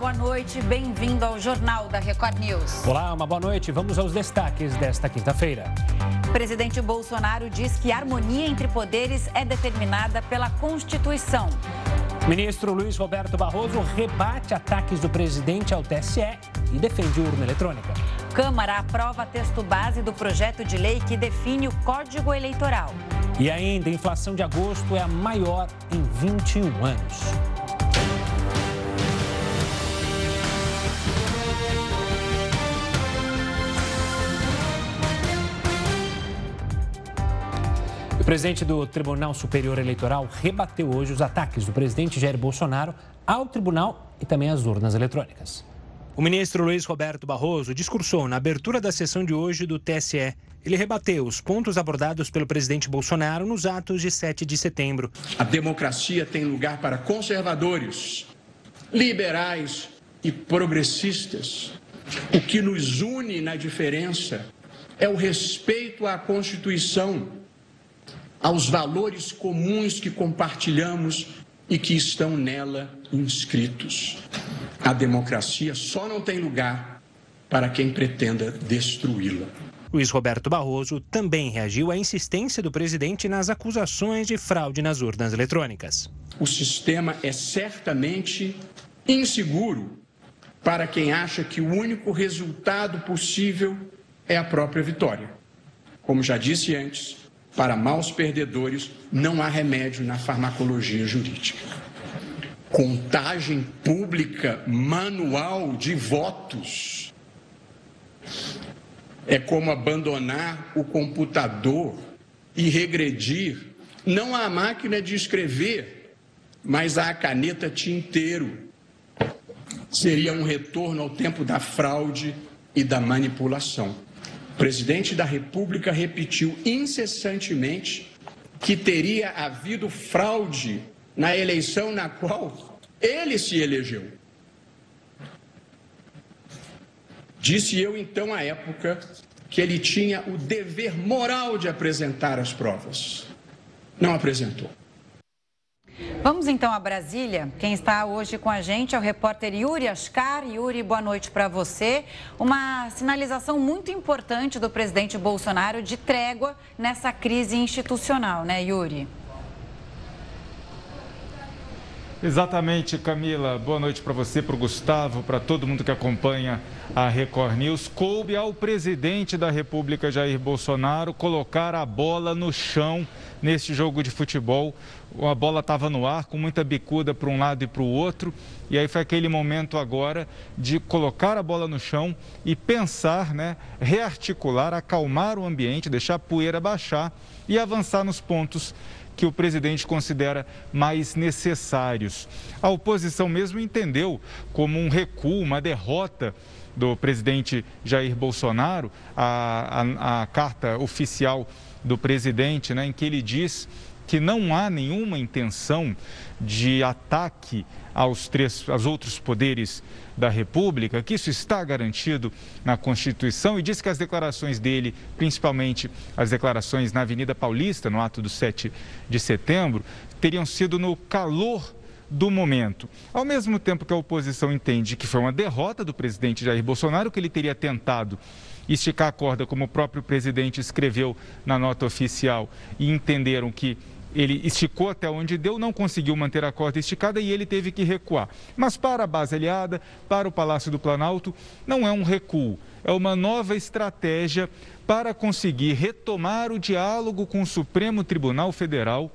boa noite. Bem-vindo ao Jornal da Record News. Olá, uma boa noite. Vamos aos destaques desta quinta-feira. Presidente Bolsonaro diz que a harmonia entre poderes é determinada pela Constituição. Ministro Luiz Roberto Barroso rebate ataques do presidente ao TSE e defende urna eletrônica. Câmara aprova texto base do projeto de lei que define o Código Eleitoral. E ainda, a inflação de agosto é a maior em 21 anos. Presidente do Tribunal Superior Eleitoral rebateu hoje os ataques do presidente Jair Bolsonaro ao tribunal e também às urnas eletrônicas. O ministro Luiz Roberto Barroso discursou na abertura da sessão de hoje do TSE. Ele rebateu os pontos abordados pelo presidente Bolsonaro nos atos de 7 de setembro. A democracia tem lugar para conservadores, liberais e progressistas. O que nos une na diferença é o respeito à Constituição, aos valores comuns que compartilhamos e que estão nela inscritos. A democracia só não tem lugar para quem pretenda destruí-la. Luiz Roberto Barroso também reagiu à insistência do presidente nas acusações de fraude nas urnas eletrônicas. O sistema é certamente inseguro para quem acha que o único resultado possível é a própria vitória. Como já disse antes, para maus perdedores não há remédio na farmacologia jurídica. Contagem pública manual de votos é como abandonar o computador e regredir não à máquina de escrever, mas à caneta tinteiro. Seria um retorno ao tempo da fraude e da manipulação. O presidente da República repetiu incessantemente que teria havido fraude na eleição na qual ele se elegeu. Disse eu então à época que ele tinha o dever moral de apresentar as provas. Não apresentou. Vamos então a Brasília. Quem está hoje com a gente é o repórter Yuri Ascar. Yuri, boa noite para você. Uma sinalização muito importante do presidente Bolsonaro de trégua nessa crise institucional, né, Yuri? Exatamente, Camila. Boa noite para você, para o Gustavo, para todo mundo que acompanha a Record News. Coube ao presidente da República, Jair Bolsonaro, colocar a bola no chão neste jogo de futebol. A bola estava no ar, com muita bicuda para um lado e para o outro. E aí foi aquele momento agora de colocar a bola no chão e pensar, né, rearticular, acalmar o ambiente, deixar a poeira baixar e avançar nos pontos que o presidente considera mais necessários. A oposição mesmo entendeu como um recuo, uma derrota do presidente Jair Bolsonaro, a, a, a carta oficial do presidente, né, em que ele diz que não há nenhuma intenção de ataque aos, três, aos outros poderes da República, que isso está garantido na Constituição e diz que as declarações dele, principalmente as declarações na Avenida Paulista, no ato do 7 de setembro, teriam sido no calor do momento. Ao mesmo tempo que a oposição entende que foi uma derrota do presidente Jair Bolsonaro, que ele teria tentado esticar a corda, como o próprio presidente escreveu na nota oficial, e entenderam que ele esticou até onde deu, não conseguiu manter a corda esticada e ele teve que recuar. Mas para a base aliada, para o Palácio do Planalto, não é um recuo, é uma nova estratégia para conseguir retomar o diálogo com o Supremo Tribunal Federal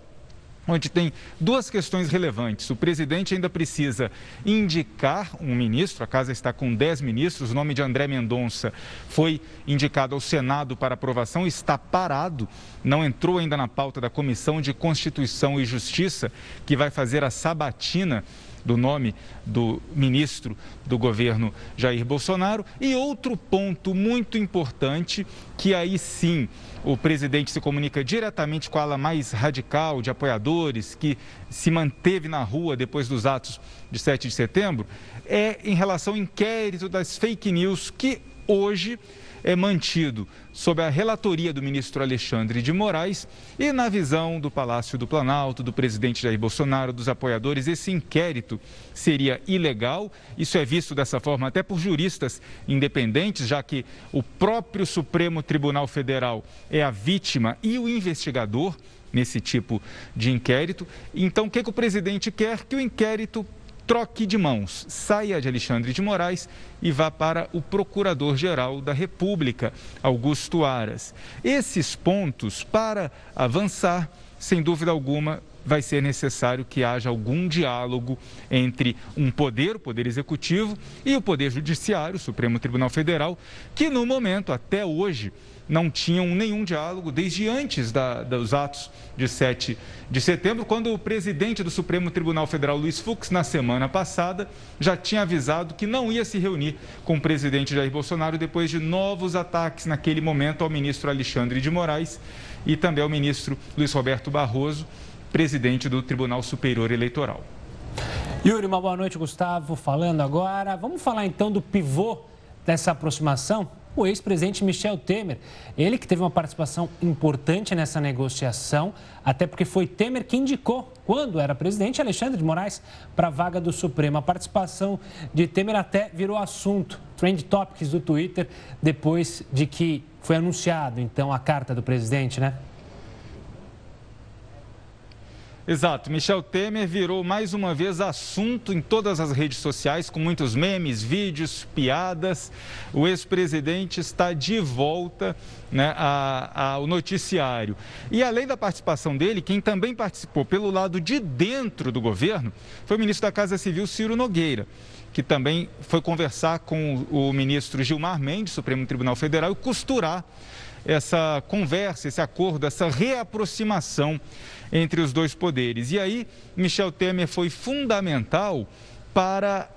onde tem duas questões relevantes. O presidente ainda precisa indicar um ministro, a casa está com 10 ministros, o nome de André Mendonça foi indicado ao Senado para aprovação, está parado, não entrou ainda na pauta da Comissão de Constituição e Justiça, que vai fazer a sabatina do nome do ministro do governo Jair Bolsonaro. E outro ponto muito importante, que aí sim o presidente se comunica diretamente com a ala mais radical de apoiadores que se manteve na rua depois dos atos de 7 de setembro, é em relação ao inquérito das fake news que hoje é mantido sob a relatoria do ministro Alexandre de Moraes e, na visão do Palácio do Planalto, do presidente Jair Bolsonaro, dos apoiadores, esse inquérito seria ilegal. Isso é visto dessa forma até por juristas independentes, já que o próprio Supremo Tribunal Federal é a vítima e o investigador nesse tipo de inquérito. Então, o que, que o presidente quer? Que o inquérito troque de mãos, saia de Alexandre de Moraes e vá para o Procurador-Geral da República, Augusto Aras. Esses pontos, para avançar, sem dúvida alguma, vai ser necessário que haja algum diálogo entre um poder, o Poder Executivo, e o Poder Judiciário, o Supremo Tribunal Federal, que no momento, até hoje, não tinham nenhum diálogo desde antes da, dos atos de 7 de setembro, quando o presidente do Supremo Tribunal Federal, Luiz Fux, na semana passada, já tinha avisado que não ia se reunir com o presidente Jair Bolsonaro depois de novos ataques naquele momento ao ministro Alexandre de Moraes e também ao ministro Luiz Roberto Barroso, presidente do Tribunal Superior Eleitoral. Yuri, uma boa noite, Gustavo. Falando agora, vamos falar então do pivô dessa aproximação? O ex-presidente Michel Temer. Ele que teve uma participação importante nessa negociação, até porque foi Temer que indicou, quando era presidente, Alexandre de Moraes para a vaga do Supremo. A participação de Temer até virou assunto, trend topics do Twitter, depois de que foi anunciado, então, a carta do presidente, né? Exato. Michel Temer virou mais uma vez assunto em todas as redes sociais, com muitos memes, vídeos, piadas. O ex-presidente está de volta né, ao noticiário. E além da participação dele, quem também participou pelo lado de dentro do governo foi o ministro da Casa Civil, Ciro Nogueira que também foi conversar com o ministro Gilmar Mendes, Supremo Tribunal Federal, e costurar essa conversa, esse acordo, essa reaproximação entre os dois poderes. E aí, Michel Temer foi fundamental para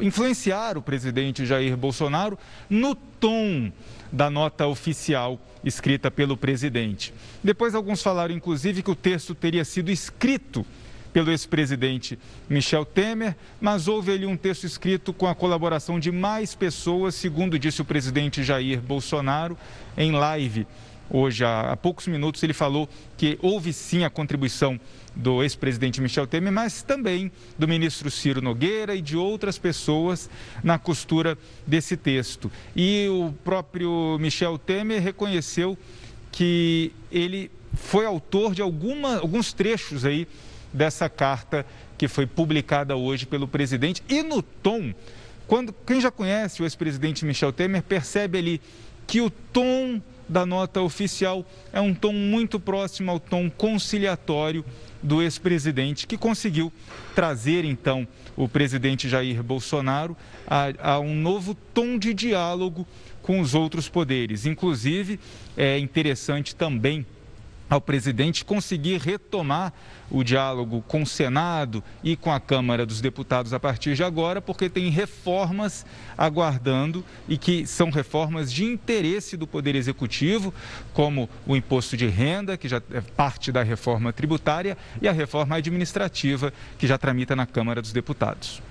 influenciar o presidente Jair Bolsonaro no tom da nota oficial escrita pelo presidente. Depois, alguns falaram, inclusive, que o texto teria sido escrito pelo ex-presidente Michel Temer, mas houve ali um texto escrito com a colaboração de mais pessoas, segundo disse o presidente Jair Bolsonaro em live. Hoje, há poucos minutos, ele falou que houve sim a contribuição do ex-presidente Michel Temer, mas também do ministro Ciro Nogueira e de outras pessoas na costura desse texto. E o próprio Michel Temer reconheceu que ele foi autor de alguma, alguns trechos aí dessa carta que foi publicada hoje pelo presidente. E no tom, quando quem já conhece o ex-presidente Michel Temer percebe ali que o tom da nota oficial é um tom muito próximo ao tom conciliatório do ex-presidente, que conseguiu trazer então o presidente Jair Bolsonaro a, a, um novo tom de diálogo com os outros poderes. Inclusive, é interessante também ao presidente conseguir retomar o diálogo com o Senado e com a Câmara dos Deputados a partir de agora, porque tem reformas aguardando e que são reformas de interesse do Poder Executivo, como o imposto de renda, que já é parte da reforma tributária, e a reforma administrativa, que já tramita na Câmara dos Deputados.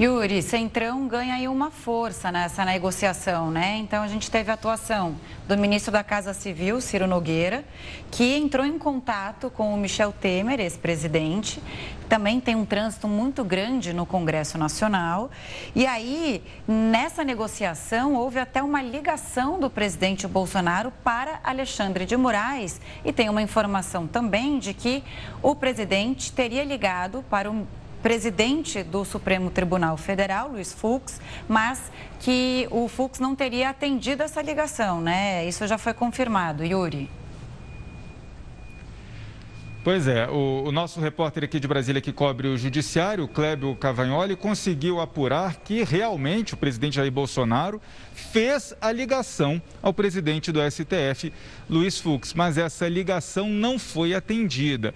Yuri, Centrão ganha aí uma força nessa negociação, né? Então a gente teve a atuação do ministro da Casa Civil, Ciro Nogueira, que entrou em contato com o Michel Temer, ex-presidente. Também tem um trânsito muito grande no Congresso Nacional. E aí, nessa negociação, houve até uma ligação do presidente Bolsonaro para Alexandre de Moraes. E tem uma informação também de que o presidente teria ligado para o presidente do Supremo Tribunal Federal, Luiz Fux, mas que o Fux não teria atendido essa ligação, né? Isso já foi confirmado, Yuri. Pois é, o, o, nosso repórter aqui de Brasília que cobre o judiciário, Clébio Cavagnoli, conseguiu apurar que realmente o presidente Jair Bolsonaro fez a ligação ao presidente do STF, Luiz Fux, mas essa ligação não foi atendida.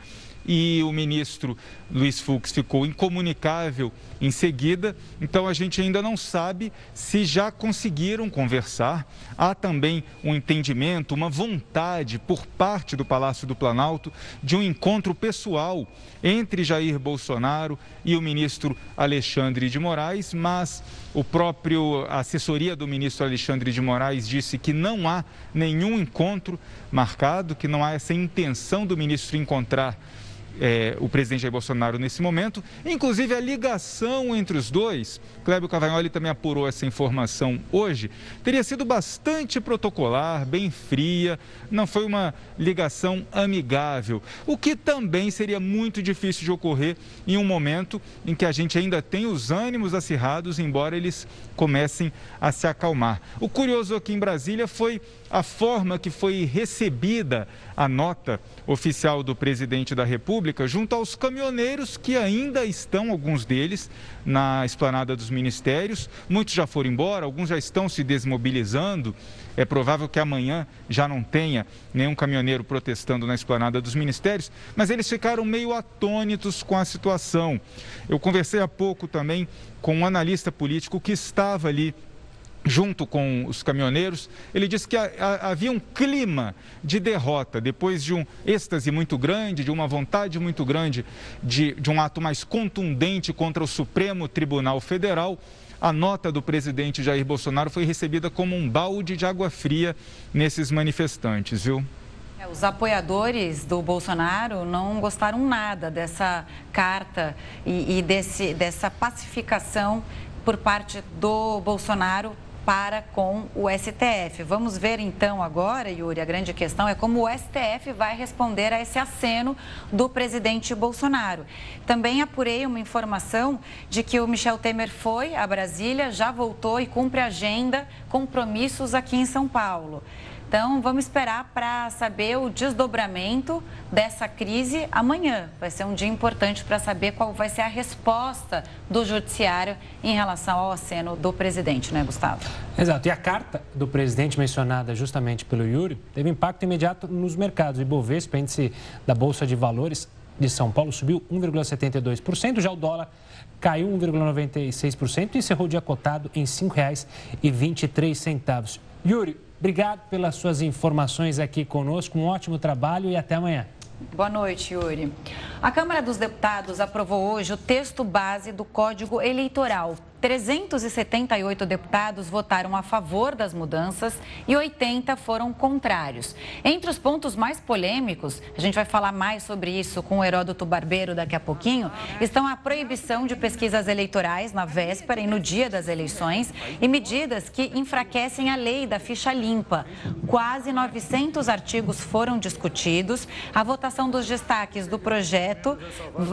E o ministro Luiz Fux ficou incomunicável em seguida. Então a gente ainda não sabe se já conseguiram conversar. Há também um entendimento, uma vontade por parte do Palácio do Planalto de um encontro pessoal entre Jair Bolsonaro e o ministro Alexandre de Moraes, mas o próprio a assessoria do ministro Alexandre de Moraes disse que não há nenhum encontro marcado, que não há essa intenção do ministro encontrar é, o presidente Jair Bolsonaro nesse momento. Inclusive, a ligação entre os dois, Clébio Cavagnoli também apurou essa informação hoje, teria sido bastante protocolar, bem fria, não foi uma ligação amigável, o que também seria muito difícil de ocorrer em um momento em que a gente ainda tem os ânimos acirrados, embora eles comecem a se acalmar. O curioso aqui em Brasília foi a forma que foi recebida a nota oficial do presidente da República junto aos caminhoneiros que ainda estão, alguns deles, na esplanada dos ministérios. Muitos já foram embora, alguns já estão se desmobilizando. É provável que amanhã já não tenha nenhum caminhoneiro protestando na esplanada dos ministérios, mas eles ficaram meio atônitos com a situação. Eu conversei há pouco também com um analista político que estava ali junto com os caminhoneiros, ele disse que havia um clima de derrota, depois de um êxtase muito grande, de uma vontade muito grande de, de um ato mais contundente contra o Supremo Tribunal Federal. A nota do presidente Jair Bolsonaro foi recebida como um balde de água fria nesses manifestantes, viu? É, os apoiadores do Bolsonaro não gostaram nada dessa carta e, e desse, dessa pacificação por parte do Bolsonaro para com o STF. Vamos ver então agora, Yuri, a grande questão é como o STF vai responder a esse aceno do presidente Bolsonaro. Também apurei uma informação de que o Michel Temer foi a Brasília, já voltou e cumpre agenda, compromissos aqui em São Paulo. Então, vamos esperar para saber o desdobramento dessa crise amanhã. Vai ser um dia importante para saber qual vai ser a resposta do Judiciário em relação ao aceno do presidente, né, Gustavo? Exato. E a carta do presidente mencionada justamente pelo Yuri teve impacto imediato nos mercados. O Ibovespa, índice da Bolsa de Valores de São Paulo, subiu 1,72%. Já o dólar caiu 1,96% e encerrou o dia cotado em R$ 5,23. Yuri, Obrigado pelas suas informações aqui conosco. Um ótimo trabalho e até amanhã. Boa noite, Yuri. A Câmara dos Deputados aprovou hoje o texto base do Código Eleitoral 378 deputados votaram a favor das mudanças e 80 foram contrários. Entre os pontos mais polêmicos, a gente vai falar mais sobre isso com o Heródoto Barbeiro daqui a pouquinho, estão a proibição de pesquisas eleitorais na véspera e no dia das eleições e medidas que enfraquecem a lei da ficha limpa. Quase 900 artigos foram discutidos. A votação dos destaques do projeto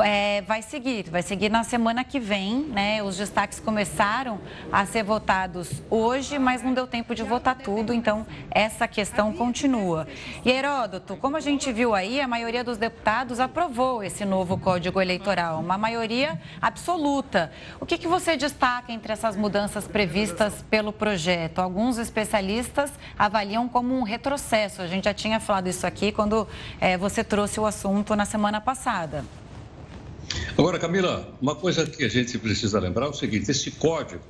é, vai seguir, vai seguir na semana que vem, né? Os destaques começam começaram a ser votados hoje, mas não deu tempo de votar tudo, então essa questão continua. E Heródoto, como a gente viu aí, a maioria dos deputados aprovou esse novo Código Eleitoral, uma maioria absoluta. O que, que você destaca entre essas mudanças previstas pelo projeto? Alguns especialistas avaliam como um retrocesso. A gente já tinha falado isso aqui quando é, você trouxe o assunto na semana passada. Agora, Camila, uma coisa que a gente precisa lembrar é o seguinte: esse código,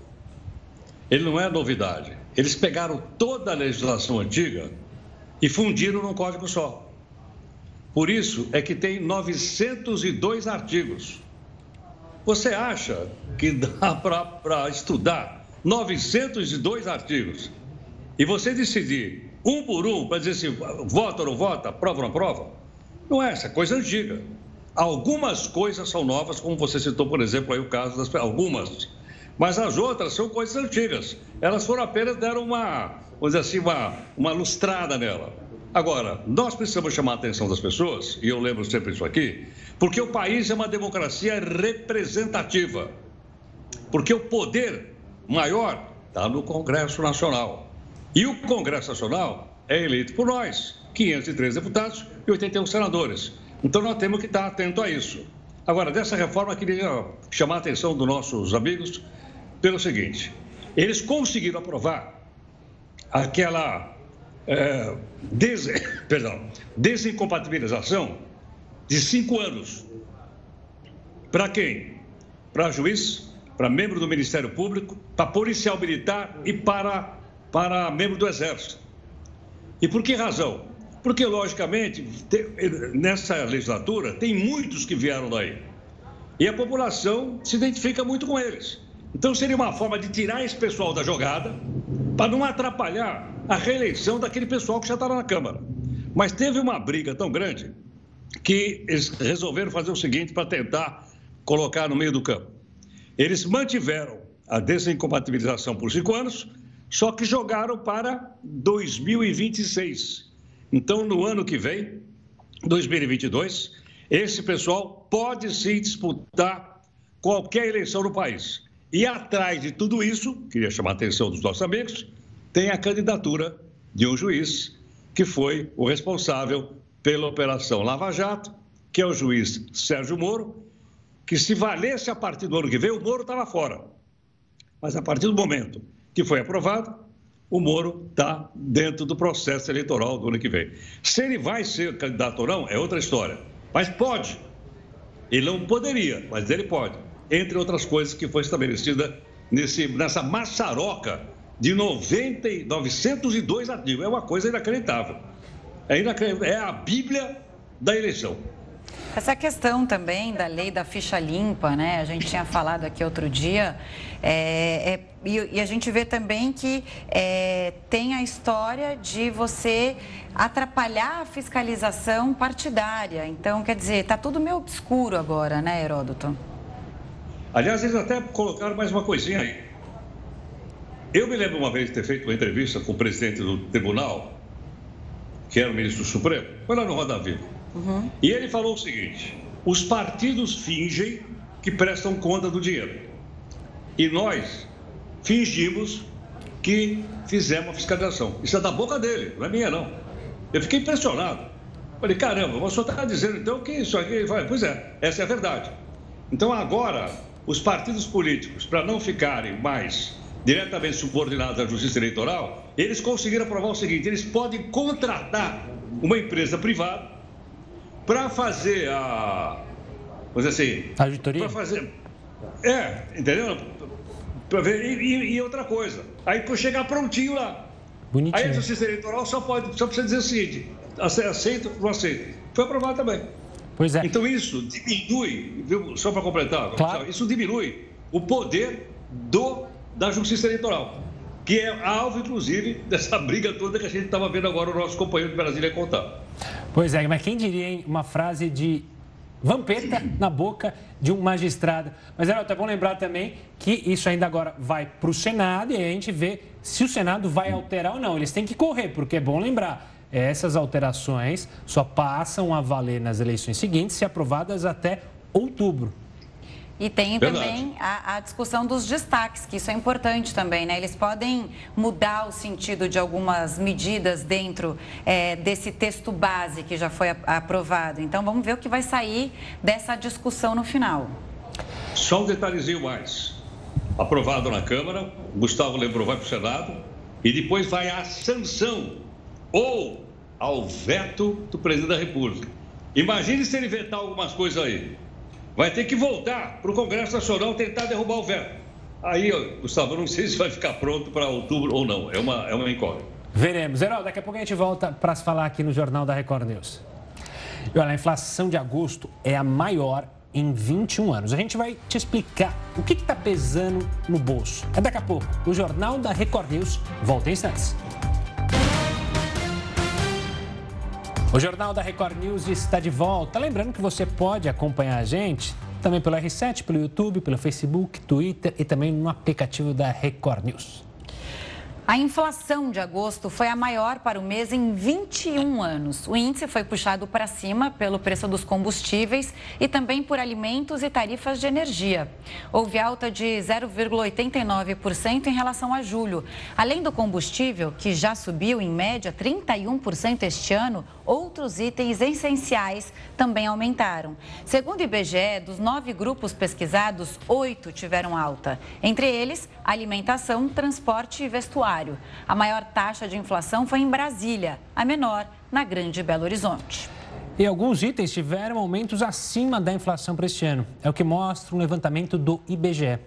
ele não é novidade. Eles pegaram toda a legislação antiga e fundiram num código só. Por isso é que tem 902 artigos. Você acha que dá para estudar 902 artigos e você decidir um por um para dizer se vota ou não vota, prova ou não prova? Não é essa, coisa antiga. Algumas coisas são novas, como você citou, por exemplo, aí o caso das algumas. Mas as outras são coisas antigas. Elas foram apenas deram uma, vamos dizer assim, uma, uma lustrada nela. Agora, nós precisamos chamar a atenção das pessoas, e eu lembro sempre isso aqui, porque o país é uma democracia representativa. Porque o poder maior está no Congresso Nacional. E o Congresso Nacional é eleito por nós, 503 deputados e 81 senadores. Então nós temos que estar atento a isso. Agora, dessa reforma, queria chamar a atenção dos nossos amigos pelo seguinte: eles conseguiram aprovar aquela é, des... Perdão, desincompatibilização de cinco anos. Para quem? Para juiz, para membro do Ministério Público, para policial militar e para, para membro do Exército. E por que razão? Porque, logicamente, nessa legislatura tem muitos que vieram daí. E a população se identifica muito com eles. Então seria uma forma de tirar esse pessoal da jogada para não atrapalhar a reeleição daquele pessoal que já estava na Câmara. Mas teve uma briga tão grande que eles resolveram fazer o seguinte para tentar colocar no meio do campo. Eles mantiveram a desincompatibilização por cinco anos, só que jogaram para 2026. Então, no ano que vem, 2022, esse pessoal pode sim disputar qualquer eleição no país. E atrás de tudo isso, queria chamar a atenção dos nossos amigos, tem a candidatura de um juiz que foi o responsável pela Operação Lava Jato, que é o juiz Sérgio Moro, que se valesse a partir do ano que vem, o Moro estava fora. Mas a partir do momento que foi aprovado, o Moro está dentro do processo eleitoral do ano que vem. Se ele vai ser candidato ou não, é outra história. Mas pode. Ele não poderia, mas ele pode entre outras coisas que foi estabelecida nesse, nessa maçaroca de 90, 902 artigos. É uma coisa inacreditável. É, inacreditável. é a Bíblia da eleição. Essa questão também da lei da ficha limpa, né? A gente tinha falado aqui outro dia, é, é, e, e, a gente vê também que é, tem a história de você atrapalhar a fiscalização partidária. Então, quer dizer, está tudo meio obscuro agora, né, Heródoto? Aliás, eles até colocaram mais uma coisinha aí. Eu me lembro uma vez de ter feito uma entrevista com o presidente do tribunal, que era o ministro do Supremo, foi lá no Roda Viva. Uhum. E ele falou o seguinte: os partidos fingem que prestam conta do dinheiro. E nós fingimos que fizemos a fiscalização. Isso é da boca dele, não é minha, não. Eu fiquei impressionado. Falei, caramba, o senhor está dizendo então que isso aqui. Pois é, essa é a verdade. Então agora os partidos políticos, para não ficarem mais diretamente subordinados à justiça eleitoral, eles conseguiram provar o seguinte: eles podem contratar uma empresa privada para fazer a. Vamos dizer assim. A auditoria? Para fazer. É, entendeu? Pra ver, e, e, outra coisa, aí para chegar prontinho lá. Bonitinho. Aí a justiça eleitoral só, pode, só precisa dizer o seguinte: aceito ou não aceito. Foi aprovado também. Pois é. Então isso diminui, viu? só para completar, claro. isso diminui o poder do, da justiça eleitoral, que é alvo, inclusive, dessa briga toda que a gente estava vendo agora o nosso companheiro de Brasília contar. Pois é, mas quem diria, hein, uma frase de vampeta na boca de um magistrado. Mas, é bom lembrar também que isso ainda agora vai para o Senado e a gente vê se o Senado vai alterar ou não. Eles têm que correr, porque é bom lembrar essas alterações só passam a valer nas eleições seguintes, se aprovadas até outubro. E tem Verdade. também a, a, discussão dos destaques, que isso é importante também, né? Eles podem mudar o sentido de algumas medidas dentro é, desse texto base que já foi aprovado. Então, vamos ver o que vai sair dessa discussão no final. Só um detalhezinho mais. Aprovado na Câmara, Gustavo lembrou, vai para o Senado, e depois vai à sanção ou ao veto do presidente da República. Imagine se ele vetar algumas coisas aí. Vai ter que voltar para o Congresso Nacional tentar derrubar o veto. Aí, Gustavo, não sei se vai ficar pronto para outubro ou não. É uma, é uma incógnita. Veremos. Heraldo, daqui a pouco a gente volta para se falar aqui no Jornal da Record News. E olha, a inflação de agosto é a maior em 21 anos. A gente vai te explicar o que está pesando no bolso. É daqui a pouco. O Jornal da Record News volta em instantes. O Jornal da Record News está de volta. Lembrando que você pode acompanhar a gente também pelo R7, pelo YouTube, pelo Facebook, Twitter e também no aplicativo da Record News. A inflação de agosto foi a maior para o mês em 21 anos. O índice foi puxado para cima pelo preço dos combustíveis e também por alimentos e tarifas de energia. Houve alta de 0,89% em relação a julho. Além do combustível, que já subiu em média 31% este ano, outros itens essenciais também aumentaram. Segundo o IBGE, dos nove grupos pesquisados, oito tiveram alta. Entre eles, alimentação, transporte e vestuário. A maior taxa de inflação foi em Brasília, a menor na Grande Belo Horizonte. E alguns itens tiveram aumentos acima da inflação para este ano. É o que mostra um levantamento do IBGE.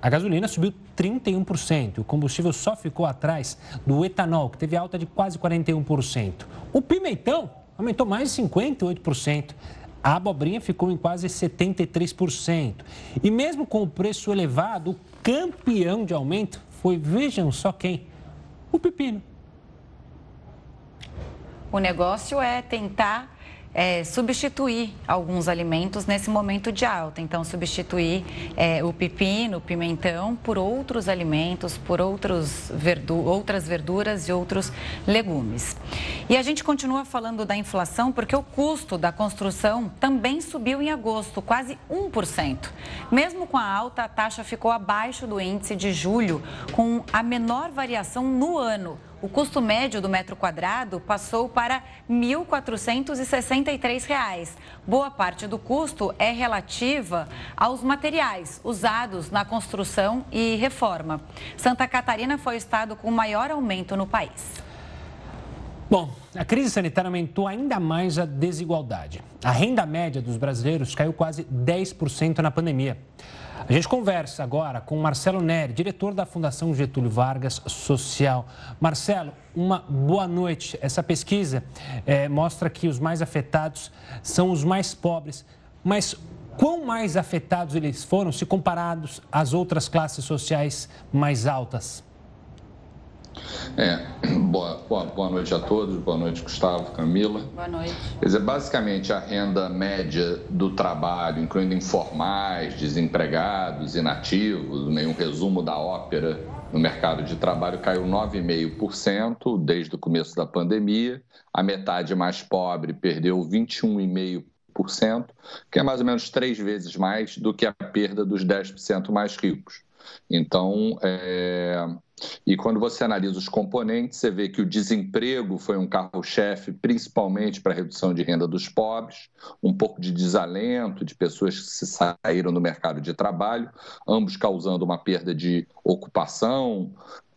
A gasolina subiu 31%. O combustível só ficou atrás do etanol, que teve alta de quase 41%. O pimentão aumentou mais de 58%. A abobrinha ficou em quase 73%. E mesmo com o preço elevado, o campeão de aumento foi, vejam só quem? O pepino. O negócio é tentar é, substituir alguns alimentos nesse momento de alta. Então, substituir é, o pepino, o pimentão, por outros alimentos, por outros verdu outras verduras e outros legumes. E a gente continua falando da inflação porque o custo da construção também subiu em agosto, quase 1%. Mesmo com a alta, a taxa ficou abaixo do índice de julho, com a menor variação no ano o custo médio do metro quadrado passou para R$ 1.463. Boa parte do custo é relativa aos materiais usados na construção e reforma. Santa Catarina foi o estado com maior aumento no país. Bom, a crise sanitária aumentou ainda mais a desigualdade. A renda média dos brasileiros caiu quase 10% na pandemia. A gente conversa agora com Marcelo Neri, diretor da Fundação Getúlio Vargas Social. Marcelo, uma boa noite. Essa pesquisa é, mostra que os mais afetados são os mais pobres, mas quão mais afetados eles foram se comparados às outras classes sociais mais altas? É, boa, boa, boa noite a todos, boa noite Gustavo, Camila. Boa noite. Quer dizer, basicamente a renda média do trabalho, incluindo informais, desempregados, inativos, um resumo da ópera no mercado de trabalho caiu 9,5% desde o começo da pandemia. A metade mais pobre perdeu 21,5%, que é mais ou menos três vezes mais do que a perda dos 10% mais ricos. Então, é... e quando você analisa os componentes, você vê que o desemprego foi um carro-chefe, principalmente para a redução de renda dos pobres, um pouco de desalento de pessoas que se saíram do mercado de trabalho, ambos causando uma perda de ocupação,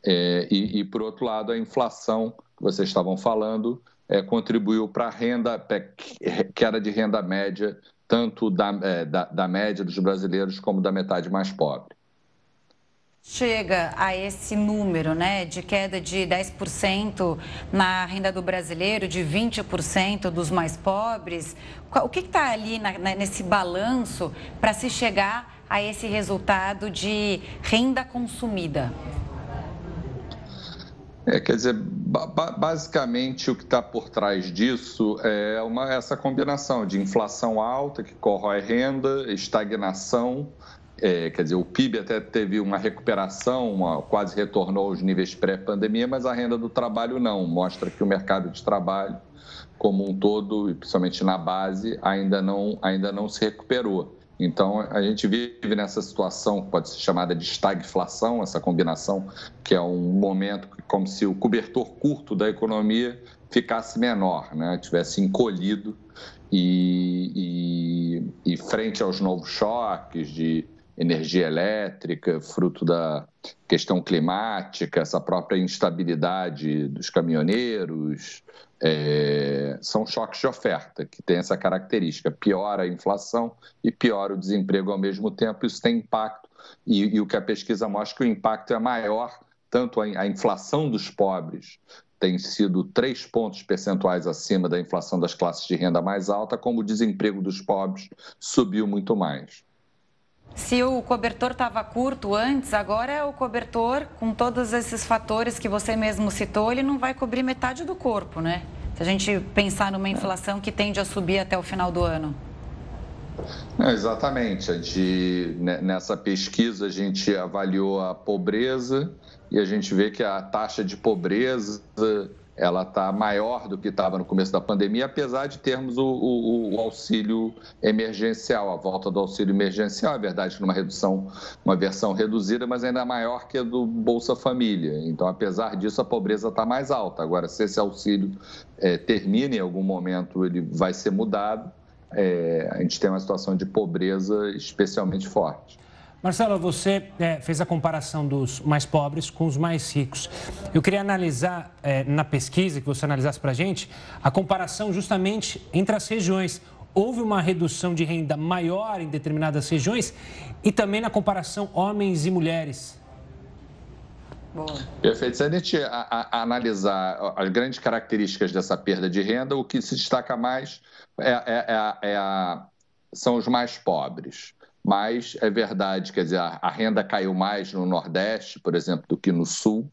é... e, e, por outro lado, a inflação que vocês estavam falando é, contribuiu para a renda, queda de renda média, tanto da, é, da, da média dos brasileiros como da metade mais pobre chega a esse número, né, de queda de 10% na renda do brasileiro, de 20% dos mais pobres? O que está ali na, nesse balanço para se chegar a esse resultado de renda consumida? É, quer dizer, basicamente o que está por trás disso é uma, essa combinação de inflação alta que corrói renda, estagnação é, quer dizer, o PIB até teve uma recuperação, uma, quase retornou aos níveis pré-pandemia, mas a renda do trabalho não. Mostra que o mercado de trabalho, como um todo, e principalmente na base, ainda não, ainda não se recuperou. Então, a gente vive nessa situação que pode ser chamada de estagflação, essa combinação, que é um momento como se o cobertor curto da economia ficasse menor, né? tivesse encolhido e, e, e frente aos novos choques de energia elétrica, fruto da questão climática, essa própria instabilidade dos caminhoneiros, é, são choques de oferta que tem essa característica. Piora a inflação e piora o desemprego ao mesmo tempo. Isso tem impacto e, e o que a pesquisa mostra que o impacto é maior, tanto a, a inflação dos pobres tem sido três pontos percentuais acima da inflação das classes de renda mais alta, como o desemprego dos pobres subiu muito mais. Se o cobertor estava curto antes, agora é o cobertor, com todos esses fatores que você mesmo citou, ele não vai cobrir metade do corpo, né? Se a gente pensar numa inflação que tende a subir até o final do ano. É, exatamente. Gente, nessa pesquisa, a gente avaliou a pobreza e a gente vê que a taxa de pobreza ela está maior do que estava no começo da pandemia, apesar de termos o, o, o, auxílio emergencial, a volta do auxílio emergencial, é verdade que numa redução, uma versão reduzida, mas ainda maior que a do Bolsa Família. Então, apesar disso, a pobreza está mais alta. Agora, se esse auxílio é, termina em algum momento, ele vai ser mudado, é, a gente tem uma situação de pobreza especialmente forte. Marcelo, você é, fez a comparação dos mais pobres com os mais ricos. Eu queria analisar, é, na pesquisa que você analisasse para a gente, a comparação justamente entre as regiões. Houve uma redução de renda maior em determinadas regiões e também na comparação homens e mulheres. Boa. Perfeito. Se a gente a, a, analisar as grandes características dessa perda de renda, o que se destaca mais é, é, é, é a, são os mais pobres. Mas é verdade, quer dizer, a, renda caiu mais no Nordeste, por exemplo, do que no Sul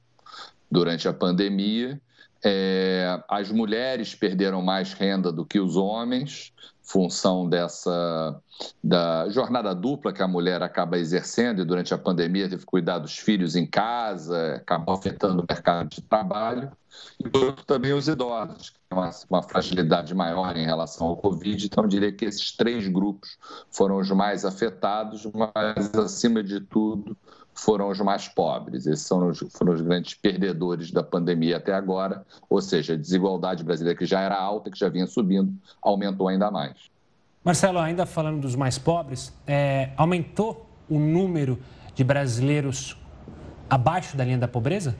durante a pandemia. É, as mulheres perderam mais renda do que os homens, função dessa da jornada dupla que a mulher acaba exercendo e durante a pandemia teve que cuidar dos filhos em casa, acabou afetando o mercado de trabalho. E também os idosos, que têm uma, uma fragilidade maior em relação ao Covid. Então, eu diria que esses três grupos foram os mais afetados, mas acima de tudo foram os mais pobres. Esses são os, foram os grandes perdedores da pandemia até agora, ou seja, a desigualdade brasileira, que já era alta, que já vinha subindo, aumentou ainda mais. Marcelo, ainda falando dos mais pobres, é, aumentou o número de brasileiros abaixo da linha da pobreza?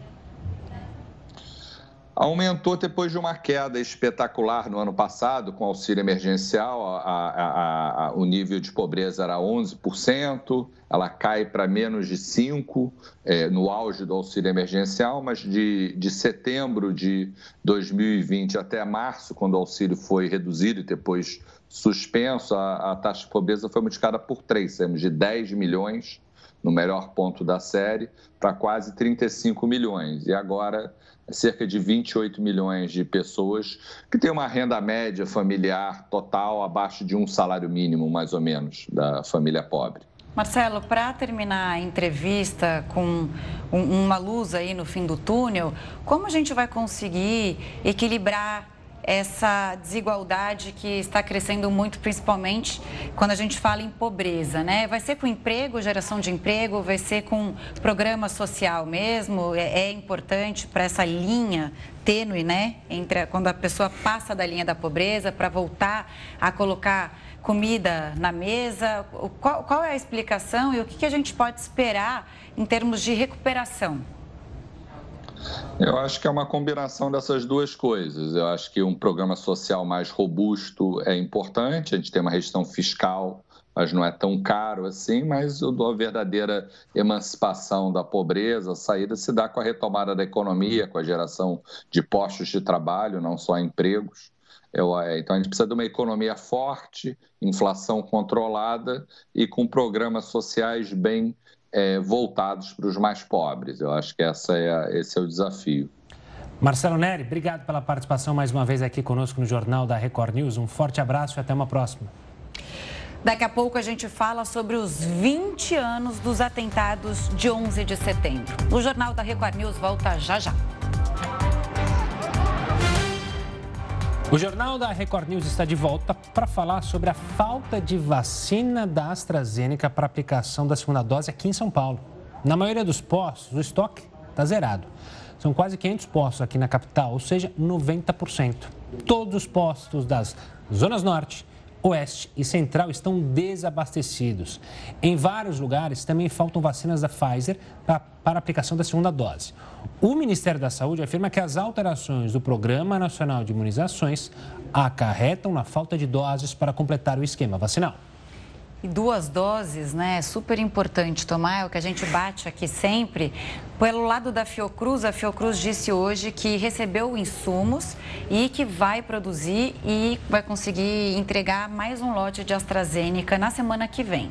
Aumentou depois de uma queda espetacular no ano passado, com auxílio emergencial. A, a, a, o nível de pobreza era 11%, ela cai para menos de 5% é, no auge do auxílio emergencial, mas de, de setembro de 2020 até março, quando o auxílio foi reduzido e depois suspenso, a, taxa de pobreza foi multiplicada por 3, saímos de 10 milhões no melhor ponto da série, para quase 35 milhões. E agora cerca de 28 milhões de pessoas que têm uma renda média familiar total abaixo de um salário mínimo, mais ou menos, da família pobre. Marcelo, para terminar a entrevista com uma luz aí no fim do túnel, como a gente vai conseguir equilibrar essa desigualdade que está crescendo muito, principalmente quando a gente fala em pobreza, né? Vai ser com emprego, geração de emprego, vai ser com programa social mesmo. É, é importante para essa linha tênue, né? Entre quando a pessoa passa da linha da pobreza para voltar a colocar comida na mesa. Qual, qual é a explicação e o que, que a gente pode esperar em termos de recuperação? Eu acho que é uma combinação dessas duas coisas. Eu acho que um programa social mais robusto é importante, a gente tem uma restrição fiscal, mas não é tão caro assim, mas a verdadeira emancipação da pobreza, a saída se dá com a retomada da economia, com a geração de postos de trabalho, não só empregos. É, então a gente precisa de uma economia forte, inflação controlada e com programas sociais bem é, voltados para os mais pobres. Eu acho que essa é a, esse é o desafio. Marcelo Neri, obrigado pela participação mais uma vez aqui conosco no Jornal da Record News. Um forte abraço e até uma próxima. Daqui a pouco a gente fala sobre os 20 anos dos atentados de 11 de setembro. O Jornal da Record News volta já já. O Jornal da Record News está de volta para falar sobre a falta de vacina da AstraZeneca para aplicação da segunda dose aqui em São Paulo. Na maioria dos postos, o estoque está zerado. São quase 500 postos aqui na capital, ou seja, 90%. Todos os postos das zonas norte, oeste e central estão desabastecidos. Em vários lugares também faltam vacinas da Pfizer para, aplicação da segunda dose. O Ministério da Saúde afirma que as alterações do Programa Nacional de Imunizações acarretam na falta de doses para completar o esquema vacinal. E duas doses, né? É super importante tomar, é o que a gente bate aqui sempre. Pelo lado da Fiocruz, a Fiocruz disse hoje que recebeu insumos e que vai produzir e vai conseguir entregar mais um lote de AstraZeneca na semana que vem.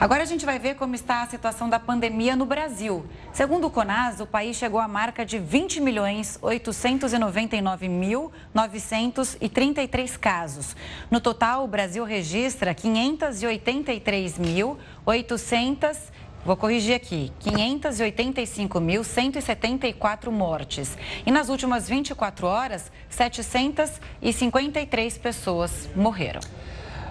Agora a gente vai ver como está a situação da pandemia no Brasil. Segundo o CONAS, o país chegou à marca de 20 milhões 899 mil 933 casos. No total, o Brasil registra 583 mil 800 Vou corrigir aqui: 585.174 mortes. E nas últimas 24 horas, 753 pessoas morreram.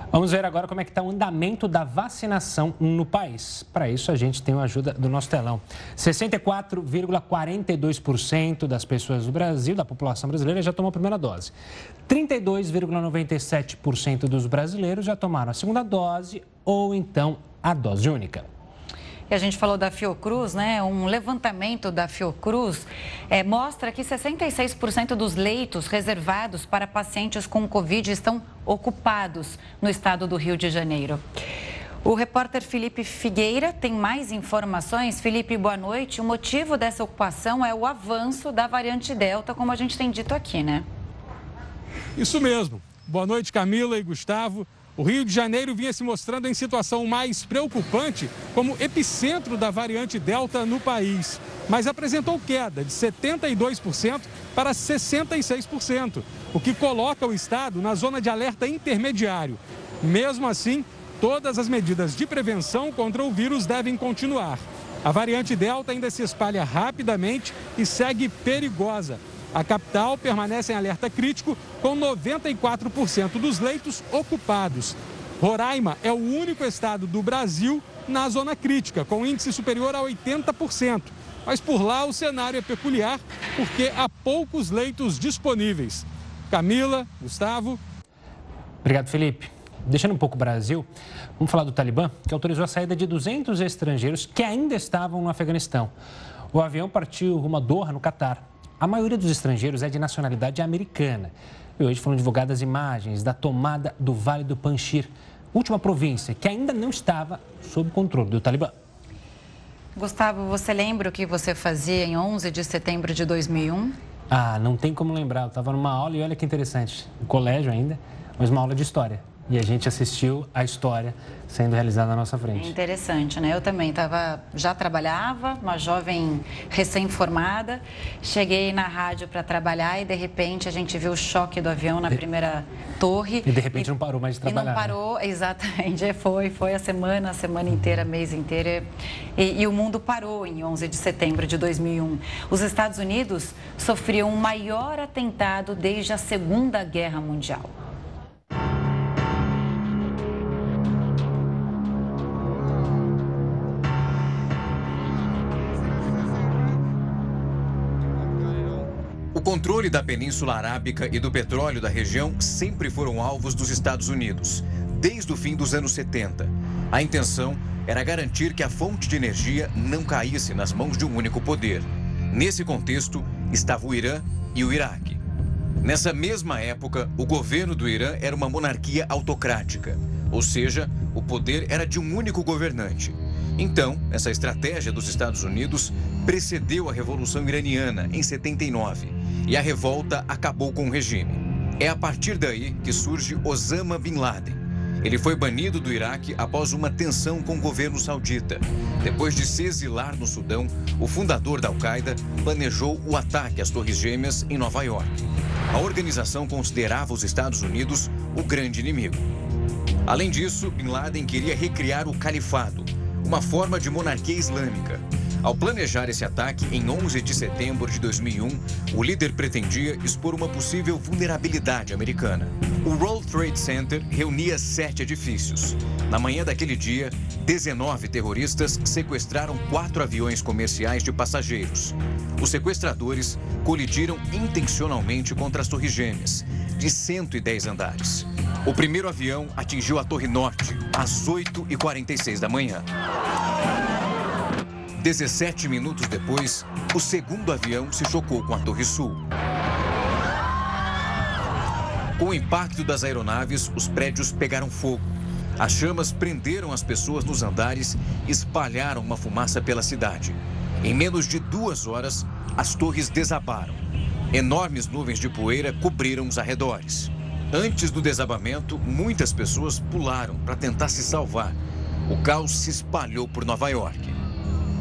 Vamos ver agora como é que está o andamento da vacinação no país. Para isso, a gente tem a ajuda do nosso telão. 64,42% das pessoas do Brasil, da população brasileira, já tomou a primeira dose. 32,97% dos brasileiros já tomaram a segunda dose ou então a dose única. E a gente falou da Fiocruz, né? Um levantamento da Fiocruz é, mostra que 66% dos leitos reservados para pacientes com Covid estão ocupados no estado do Rio de Janeiro. O repórter Felipe Figueira tem mais informações. Felipe, boa noite. O motivo dessa ocupação é o avanço da variante Delta, como a gente tem dito aqui, né? Isso mesmo. Boa noite, Camila e Gustavo. O Rio de Janeiro vinha se mostrando em situação mais preocupante como epicentro da variante Delta no país, mas apresentou queda de 72% para 66%, o que coloca o estado na zona de alerta intermediário. Mesmo assim, todas as medidas de prevenção contra o vírus devem continuar. A variante Delta ainda se espalha rapidamente e segue perigosa. A capital permanece em alerta crítico, com 94% dos leitos ocupados. Roraima é o único estado do Brasil na zona crítica, com índice superior a 80%. Mas por lá o cenário é peculiar, porque há poucos leitos disponíveis. Camila, Gustavo. Obrigado, Felipe. Deixando um pouco o Brasil, vamos falar do Talibã, que autorizou a saída de 200 estrangeiros que ainda estavam no Afeganistão. O avião partiu rumo a Doha, no Catar. A maioria dos estrangeiros é de nacionalidade americana. E hoje foram divulgadas imagens da tomada do Vale do Panjshir, última província que ainda não estava sob controle do Talibã. Gustavo, você lembra o que você fazia em 11 de setembro de 2001? Ah, não tem como lembrar. Eu estava numa aula e olha que interessante, no colégio ainda, mas uma aula de história e a gente assistiu a história sendo realizada na nossa frente. Interessante, né? Eu também tava, já trabalhava, uma jovem recém-formada, cheguei na rádio para trabalhar e de repente a gente viu o choque do avião na primeira torre. E de repente e, não parou mais de trabalhar. E não né? parou, né? exatamente, foi, foi a semana, a semana inteira, mês inteiro. E, e o mundo parou em 11 de setembro de 2001. Os Estados Unidos sofriam o maior atentado desde a Segunda Guerra Mundial. Controle da Península Arábica e do petróleo da região sempre foram alvos dos Estados Unidos, desde o fim dos anos 70. A intenção era garantir que a fonte de energia não caísse nas mãos de um único poder. Nesse contexto, estava o Irã e o Iraque. Nessa mesma época, o governo do Irã era uma monarquia autocrática, ou seja, o poder era de um único governante. Então, essa estratégia dos Estados Unidos precedeu a Revolução Iraniana em 79 e a revolta acabou com o regime. É a partir daí que surge Osama Bin Laden. Ele foi banido do Iraque após uma tensão com o governo saudita. Depois de se exilar no Sudão, o fundador da Al-Qaeda planejou o ataque às Torres Gêmeas em Nova York. A organização considerava os Estados Unidos o grande inimigo. Além disso, Bin Laden queria recriar o califado, uma forma de monarquia islâmica. Ao planejar esse ataque em 11 de setembro de 2001, o líder pretendia expor uma possível vulnerabilidade americana. O World Trade Center reunia sete edifícios. Na manhã daquele dia, 19 terroristas sequestraram quatro aviões comerciais de passageiros. Os sequestradores colidiram intencionalmente contra as Torres Gêmeas, de 110 andares. O primeiro avião atingiu a Torre Norte às 8h46 da manhã. 17 minutos depois, o segundo avião se chocou com a Torre Sul. Com o impacto das aeronaves, os prédios pegaram fogo. As chamas prenderam as pessoas nos andares e espalharam uma fumaça pela cidade. Em menos de duas horas, as torres desabaram. Enormes nuvens de poeira cobriram os arredores. Antes do desabamento, muitas pessoas pularam para tentar se salvar. O caos se espalhou por Nova York.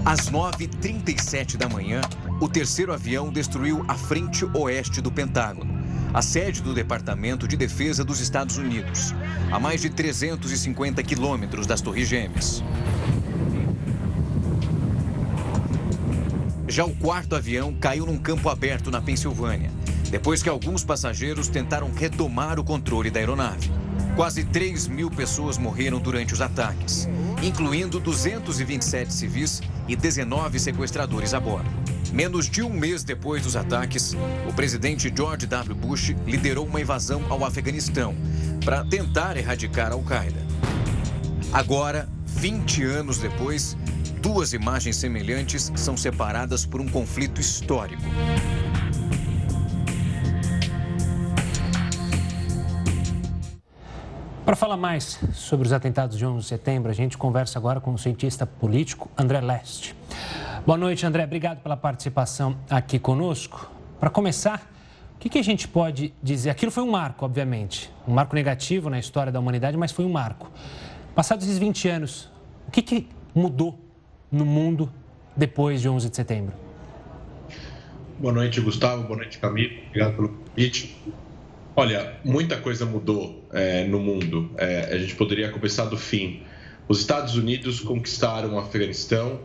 Às 9h37 da manhã, o terceiro avião destruiu a frente oeste do Pentágono, a sede do Departamento de Defesa dos Estados Unidos, a mais de 350 quilômetros das Torres Gêmeas. Já o quarto avião caiu num campo aberto na Pensilvânia, depois que alguns passageiros tentaram retomar o controle da aeronave. Quase 3 mil pessoas morreram durante os ataques, incluindo 227 civis e 19 sequestradores a bordo. Menos de um mês depois dos ataques, o presidente George W. Bush liderou uma invasão ao Afeganistão para tentar erradicar a Al-Qaeda. Agora, 20 anos depois, duas imagens semelhantes são separadas por um conflito histórico. Para falar mais sobre os atentados de 11 de setembro, a gente conversa agora com o cientista político André Leste. Boa noite, André. Obrigado pela participação aqui conosco. Para começar, o que, que, a gente pode dizer? Aquilo foi um marco, obviamente, um marco negativo na história da humanidade, mas foi um marco. Passados esses 20 anos, o que, que mudou no mundo depois de 11 de setembro? Boa noite, Gustavo. Boa noite, Camilo. Obrigado pelo convite. Olha, muita coisa mudou é, no mundo. É, a gente poderia começar do fim. Os Estados Unidos conquistaram o Afeganistão,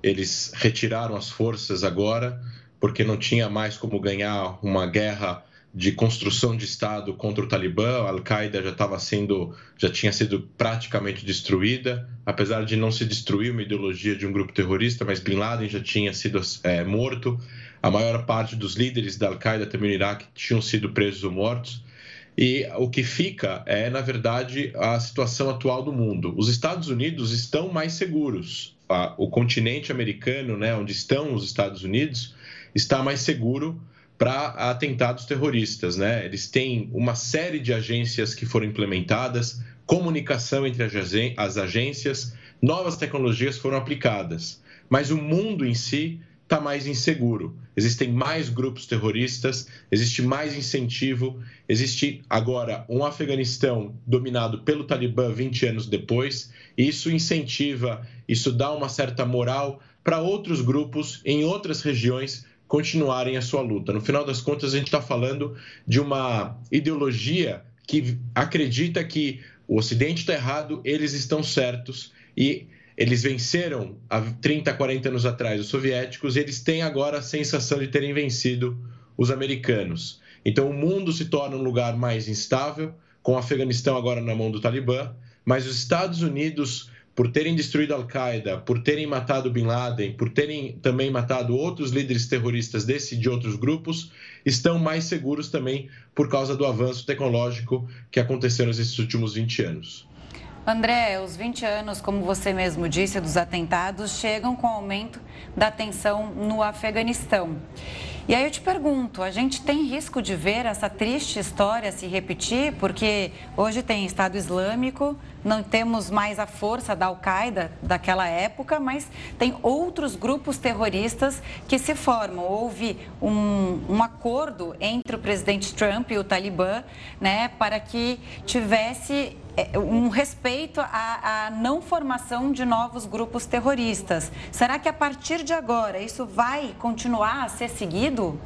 eles retiraram as forças agora, porque não tinha mais como ganhar uma guerra de construção de Estado contra o Talibã. A Al-Qaeda já estava sendo, já tinha sido praticamente destruída, apesar de não se destruir uma ideologia de um grupo terrorista, mas Bin Laden já tinha sido é, morto. A maior parte dos líderes da Al-Qaeda também no Iraque tinham sido presos ou mortos. E o que fica é, na verdade, a situação atual do mundo. Os Estados Unidos estão mais seguros. O continente americano, né, onde estão os Estados Unidos, está mais seguro para atentados terroristas. Né? Eles têm uma série de agências que foram implementadas, comunicação entre as agências, novas tecnologias foram aplicadas. Mas o mundo em si está mais inseguro. Existem mais grupos terroristas, existe mais incentivo, existe agora um Afeganistão dominado pelo Talibã 20 anos depois, e isso incentiva, isso dá uma certa moral para outros grupos em outras regiões continuarem a sua luta. No final das contas, a gente está falando de uma ideologia que acredita que o Ocidente está errado, eles estão certos e eles venceram há 30, 40 anos atrás os soviéticos e eles têm agora a sensação de terem vencido os americanos. Então o mundo se torna um lugar mais instável, com o Afeganistão agora na mão do Talibã, mas os Estados Unidos, por terem destruído Al-Qaeda, por terem matado Bin Laden, por terem também matado outros líderes terroristas desse e de outros grupos, estão mais seguros também por causa do avanço tecnológico que aconteceu nesses últimos 20 anos. André, os 20 anos, como você mesmo disse, dos atentados chegam com o aumento da tensão no Afeganistão. E aí eu te pergunto, a gente tem risco de ver essa triste história se repetir? Porque hoje tem Estado Islâmico, não temos mais a força da Al-Qaeda daquela época, mas tem outros grupos terroristas que se formam. Houve um, um acordo entre o presidente Trump e o Talibã, né, para que tivesse um respeito à, à, não formação de novos grupos terroristas. Será que a partir de agora isso vai continuar a ser seguido?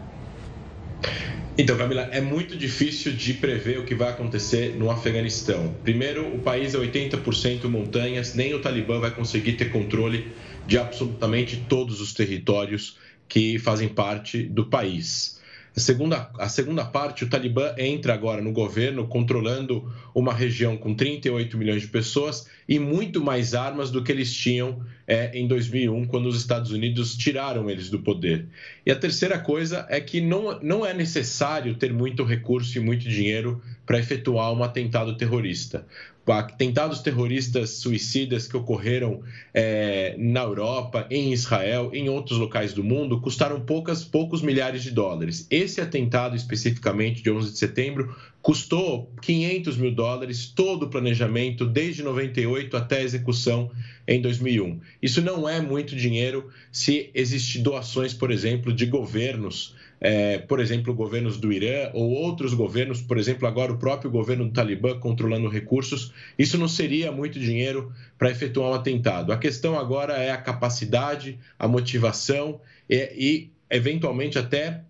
Então, Camila, é muito difícil de prever o que vai acontecer no Afeganistão. Primeiro, o país é 80% montanhas, nem o Talibã vai conseguir ter controle de absolutamente todos os territórios que fazem parte do país. A segunda, a segunda parte, o Talibã entra agora no governo controlando uma região com 38 milhões de pessoas e muito mais armas do que eles tinham é, em 2001, quando os Estados Unidos tiraram eles do poder. E a terceira coisa é que não, não é necessário ter muito recurso e muito dinheiro para efetuar um atentado terrorista atentados terroristas suicidas que ocorreram é, na Europa, em Israel, em outros locais do mundo, custaram poucas, poucos milhares de dólares. Esse atentado, especificamente de 11 de setembro, custou 500 mil dólares, todo o planejamento, desde 98 até a execução em 2001. Isso não é muito dinheiro se existem doações, por exemplo, de governos é, por exemplo, governos do Irã ou outros governos, por exemplo, agora o próprio governo do Talibã controlando recursos, isso não seria muito dinheiro para efetuar um atentado. A questão agora é a capacidade, a motivação e, e eventualmente, até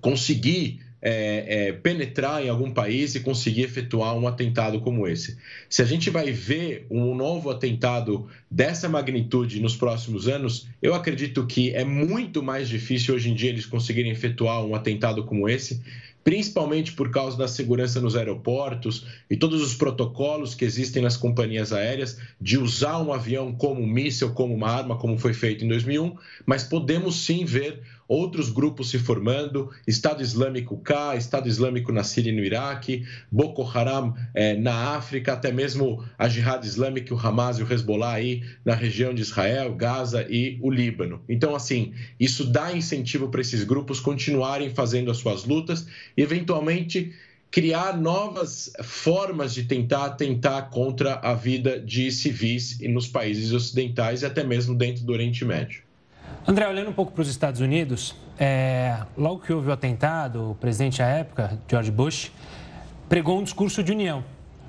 conseguir é, é, penetrar em algum país e conseguir efetuar um atentado como esse. Se a gente vai ver um novo atentado dessa magnitude nos próximos anos, eu acredito que é muito mais difícil hoje em dia eles conseguirem efetuar um atentado como esse principalmente por causa da segurança nos aeroportos e todos os protocolos que existem nas companhias aéreas de usar um avião como um míssil, como uma arma, como foi feito em 2001, mas podemos sim ver outros grupos se formando, Estado Islâmico cá, Estado Islâmico na Síria e no Iraque, Boko Haram é, na África, até mesmo a Jihad Islâmica, o Hamas e o Hezbollah aí na região de Israel, Gaza e o Líbano. Então, assim, isso dá incentivo para esses grupos continuarem fazendo as suas lutas e, eventualmente, criar novas formas de tentar atentar contra a vida de civis nos países ocidentais e até mesmo dentro do Oriente Médio. André, olhando um pouco para os Estados Unidos, é, logo que houve o atentado, o presidente à época, George Bush, pregou um discurso de união.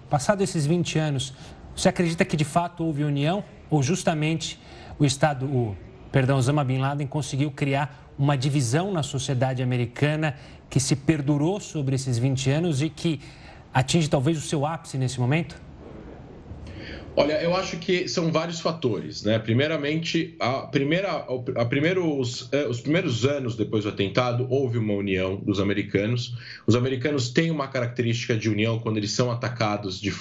Passado esses 20 anos, você acredita que de fato houve união ou justamente o Estado, o, perdão, Osama Bin Laden conseguiu criar uma divisão na sociedade americana que se perdurou sobre esses 20 anos e que atinge talvez o seu ápice nesse momento? Olha, eu acho que são vários fatores, né? Primeiramente, a primeira, a primeiros, eh, os primeiros anos depois do atentado houve uma união dos americanos. Os americanos têm uma característica de união quando eles são atacados de,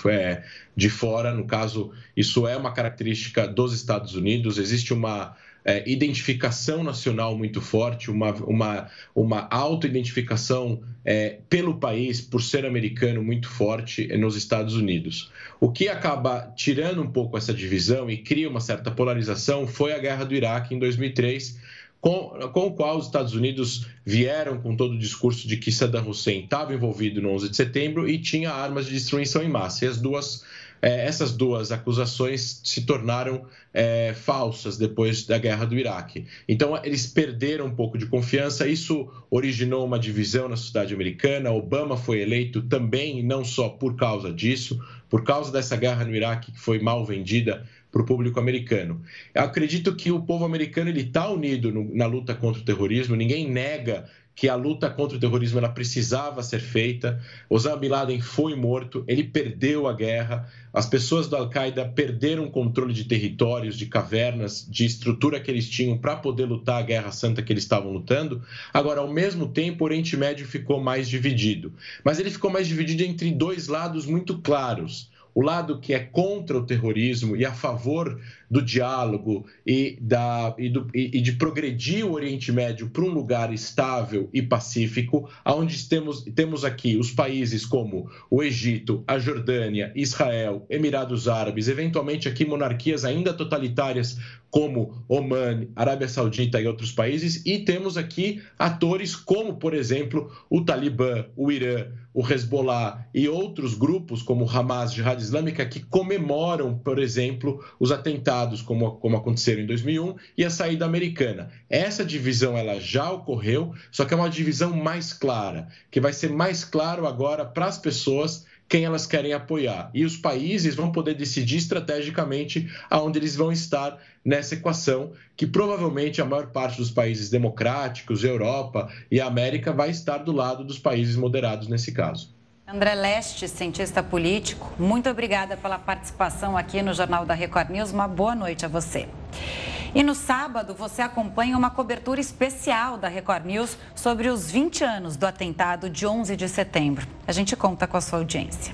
de fora. No caso, isso é uma característica dos Estados Unidos. Existe uma é, identificação nacional muito forte, uma, uma, uma auto-identificação é, pelo país, por ser americano, muito forte nos Estados Unidos. O que acaba tirando um pouco essa divisão e cria uma certa polarização foi a guerra do Iraque em 2003. Com, com, o qual os Estados Unidos vieram com todo o discurso de que Saddam Hussein estava envolvido no 11 de setembro e tinha armas de destruição em massa. E as duas é, essas duas acusações se tornaram é, falsas depois da guerra do Iraque. Então, eles perderam um pouco de confiança, isso originou uma divisão na sociedade americana. Obama foi eleito também, não só por causa disso, por causa dessa guerra no Iraque que foi mal vendida para o público americano. Eu acredito que o povo americano está unido no, na luta contra o terrorismo, ninguém nega que a luta contra o terrorismo ela precisava ser feita. Osama Bin Laden foi morto, ele perdeu a guerra. As pessoas da Al-Qaeda perderam o controle de territórios, de cavernas, de estrutura que eles tinham para poder lutar a guerra santa que eles estavam lutando. Agora, ao mesmo tempo, o Oriente Médio ficou mais dividido. Mas ele ficou mais dividido entre dois lados muito claros o lado que é contra o terrorismo e a favor do diálogo e, da, e, do, e, de progredir o Oriente Médio para um lugar estável e pacífico, onde temos, temos aqui os países como o Egito, a Jordânia, Israel, Emirados Árabes, eventualmente aqui monarquias ainda totalitárias como Oman, Arábia Saudita e outros países, e temos aqui atores como, por exemplo, o Talibã, o Irã, o Hezbollah e outros grupos como Hamas, Jihad Islâmica, que comemoram, por exemplo, os atentados como, como aconteceram em 2001 e a saída americana. Essa divisão ela já ocorreu, só que é uma divisão mais clara, que vai ser mais claro agora para as pessoas quem elas querem apoiar. E os países vão poder decidir estrategicamente aonde eles vão estar nessa equação, que provavelmente a maior parte dos países democráticos, Europa e América, vai estar do lado dos países moderados nesse caso. André Leste, cientista político, muito obrigada pela participação aqui no Jornal da Record News. Uma boa noite a você. E no sábado, você acompanha uma cobertura especial da Record News sobre os 20 anos do atentado de 11 de setembro. A gente conta com a sua audiência.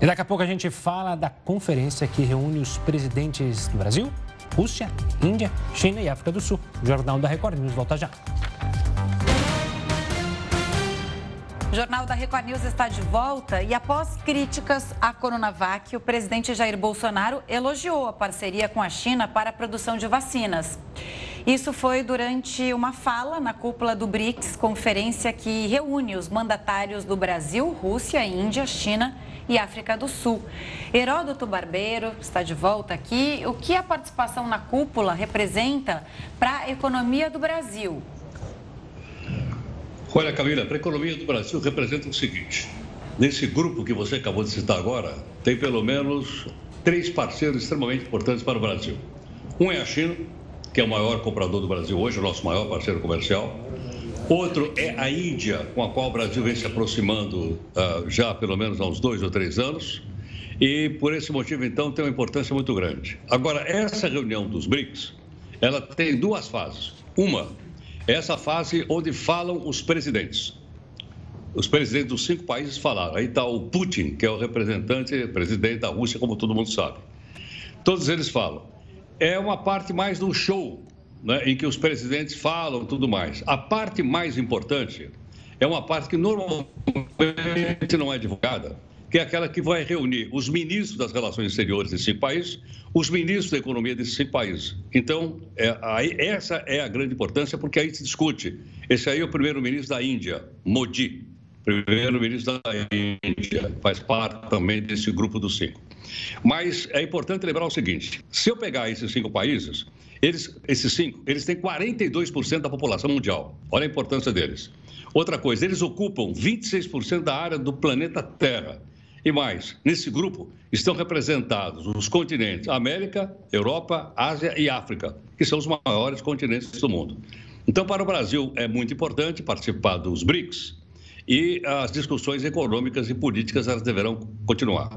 E daqui a pouco a gente fala da conferência que reúne os presidentes do Brasil, Rússia, Índia, China e África do Sul. O Jornal da Record News volta já. Jornal da Record News está de volta e após críticas à Coronavac, o presidente Jair Bolsonaro elogiou a parceria com a China para a produção de vacinas. Isso foi durante uma fala na cúpula do BRICS, conferência que reúne os mandatários do Brasil, Rússia, Índia, China e África do Sul. Heródoto Barbeiro está de volta aqui. O que a participação na cúpula representa para a economia do Brasil? Olha, Camila, para a economia do Brasil representa o seguinte: nesse grupo que você acabou de citar agora, tem pelo menos três parceiros extremamente importantes para o Brasil. Um é a China, que é o maior comprador do Brasil hoje, o nosso maior parceiro comercial. Outro é a Índia, com a qual o Brasil vem se aproximando uh, já pelo menos há uns dois ou três anos. E por esse motivo, então, tem uma importância muito grande. Agora, essa reunião dos BRICS, ela tem duas fases. Uma essa fase onde falam os presidentes. os presidentes dos cinco países falaram. Aí está o Putin, que é o representante, presidente da Rússia, como todo mundo sabe. Todos eles falam. É uma parte mais do show, né, em que os presidentes falam tudo mais. A parte mais importante é uma parte que normalmente não é divulgada, que é aquela que vai reunir os ministros das relações exteriores desses cinco países, os ministros da economia desses cinco países. Então, é, essa é a grande importância, porque aí se discute. Esse aí é o primeiro-ministro da Índia, Modi, primeiro-ministro da Índia, faz parte também desse grupo dos cinco. Mas é importante lembrar o seguinte: se eu pegar esses cinco países, eles, esses cinco, eles têm 42% da população mundial. Olha a importância deles. Outra coisa, eles ocupam 26% da área do planeta Terra. E mais, nesse grupo estão representados os continentes América, Europa, Ásia e África, que são os maiores continentes do mundo. Então, para o Brasil é muito importante participar dos BRICS, e as discussões econômicas e políticas elas deverão continuar.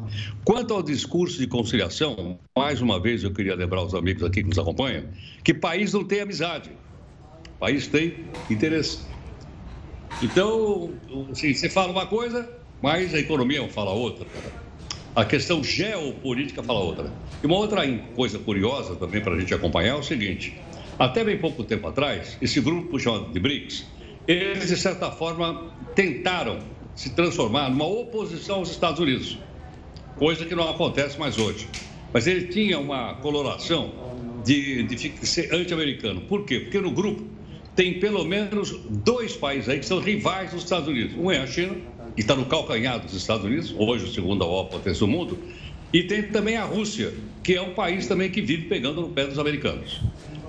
Quanto ao discurso de conciliação, mais uma vez eu queria lembrar aos amigos aqui que nos acompanham que país não tem amizade, país tem interesse. Então, assim, você fala uma coisa, mas a economia fala outra. A questão geopolítica fala outra. E uma outra coisa curiosa também para a gente acompanhar é o seguinte: até bem pouco tempo atrás, esse grupo chamado de BRICS eles, de certa forma, tentaram se transformar numa oposição aos Estados Unidos, coisa que não acontece mais hoje. Mas ele tinha uma coloração de, de ser anti-americano. Por quê? Porque no grupo tem pelo menos dois países aí que são rivais dos Estados Unidos. Um é a China, está no calcanhar dos Estados Unidos, hoje o segundo maior potência do mundo, e tem também a Rússia, que é um país também que vive pegando no pé dos americanos.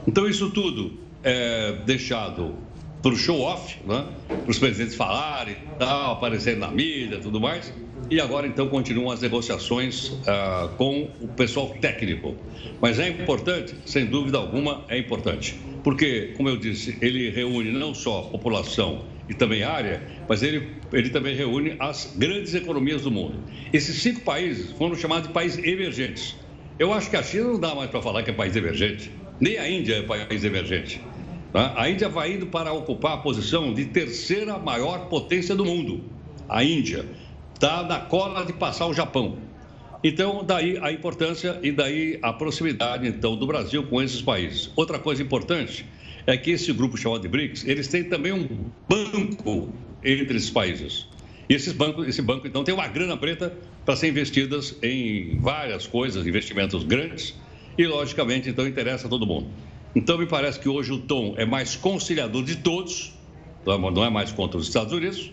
Então, isso tudo é deixado para o show-off, né? para os presidentes falarem, tal, aparecerem na mídia tudo mais. E agora, então, continuam as negociações uh, com o pessoal técnico. Mas é importante, sem dúvida alguma, é importante. Porque, como eu disse, ele reúne não só a população e também área, mas ele, ele também reúne as grandes economias do mundo. Esses cinco países foram chamados de países emergentes. Eu acho que a China não dá mais para falar que é país emergente, nem a Índia é país emergente. Tá? A Índia vai indo para ocupar a posição de terceira maior potência do mundo. A Índia está na cola de passar o Japão. Então, daí a importância e daí a proximidade, então, do Brasil com esses países. Outra coisa importante é que esse grupo chamado de BRICS, eles têm também um banco entre esses países. E esses bancos, esse banco, então, tem uma grana preta para ser investidas em várias coisas, investimentos grandes, e, logicamente, então, interessa a todo mundo. Então, me parece que hoje o tom é mais conciliador de todos, não é mais contra os Estados Unidos,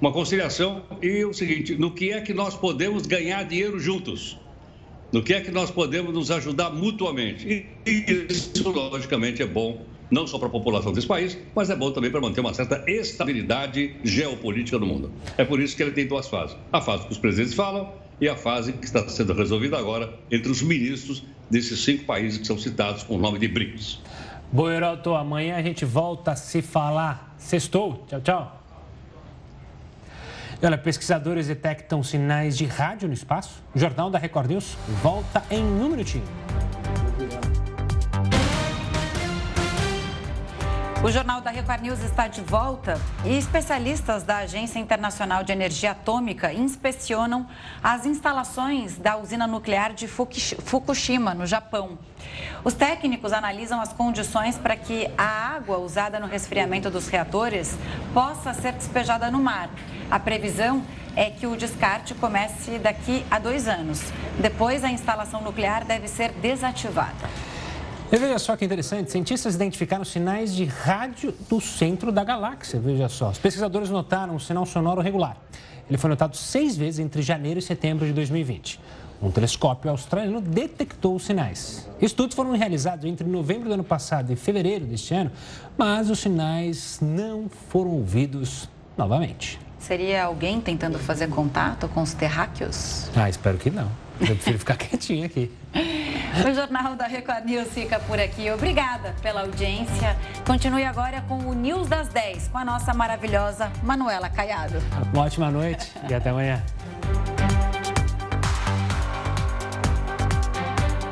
uma conciliação e o seguinte: no que é que nós podemos ganhar dinheiro juntos? No que é que nós podemos nos ajudar mutuamente? E isso, logicamente, é bom não só para a população desse país, mas é bom também para manter uma certa estabilidade geopolítica no mundo. É por isso que ele tem duas fases: a fase que os presidentes falam e a fase que está sendo resolvida agora entre os ministros desses cinco países que são citados com o nome de BRICS. Boa, Heraldo. Amanhã a gente volta a se falar. Sextou. Tchau, tchau. olha, pesquisadores detectam sinais de rádio no espaço. O Jornal da Record News volta em um minutinho. O Jornal da Record News está de volta e especialistas da Agência Internacional de Energia Atômica inspecionam as instalações da usina nuclear de Fukushima, no Japão. Os técnicos analisam as condições para que a água usada no resfriamento dos reatores possa ser despejada no mar. A previsão é que o descarte comece daqui a dois anos. Depois, a instalação nuclear deve ser desativada. E veja só que interessante, cientistas identificaram sinais de rádio do centro da galáxia, veja só. Os pesquisadores notaram um sinal sonoro regular. Ele foi notado seis vezes entre janeiro e setembro de 2020. Um telescópio australiano detectou os sinais. Estudos foram realizados entre novembro do ano passado e fevereiro deste ano, mas os sinais não foram ouvidos novamente. Seria alguém tentando fazer contato com os terráqueos? Ah, espero que não. Eu prefiro ficar quietinho aqui. O Jornal da Record News fica por aqui. Obrigada pela audiência. Continue agora com o News das 10, com a nossa maravilhosa Manuela Caiado. Uma ótima noite e até amanhã.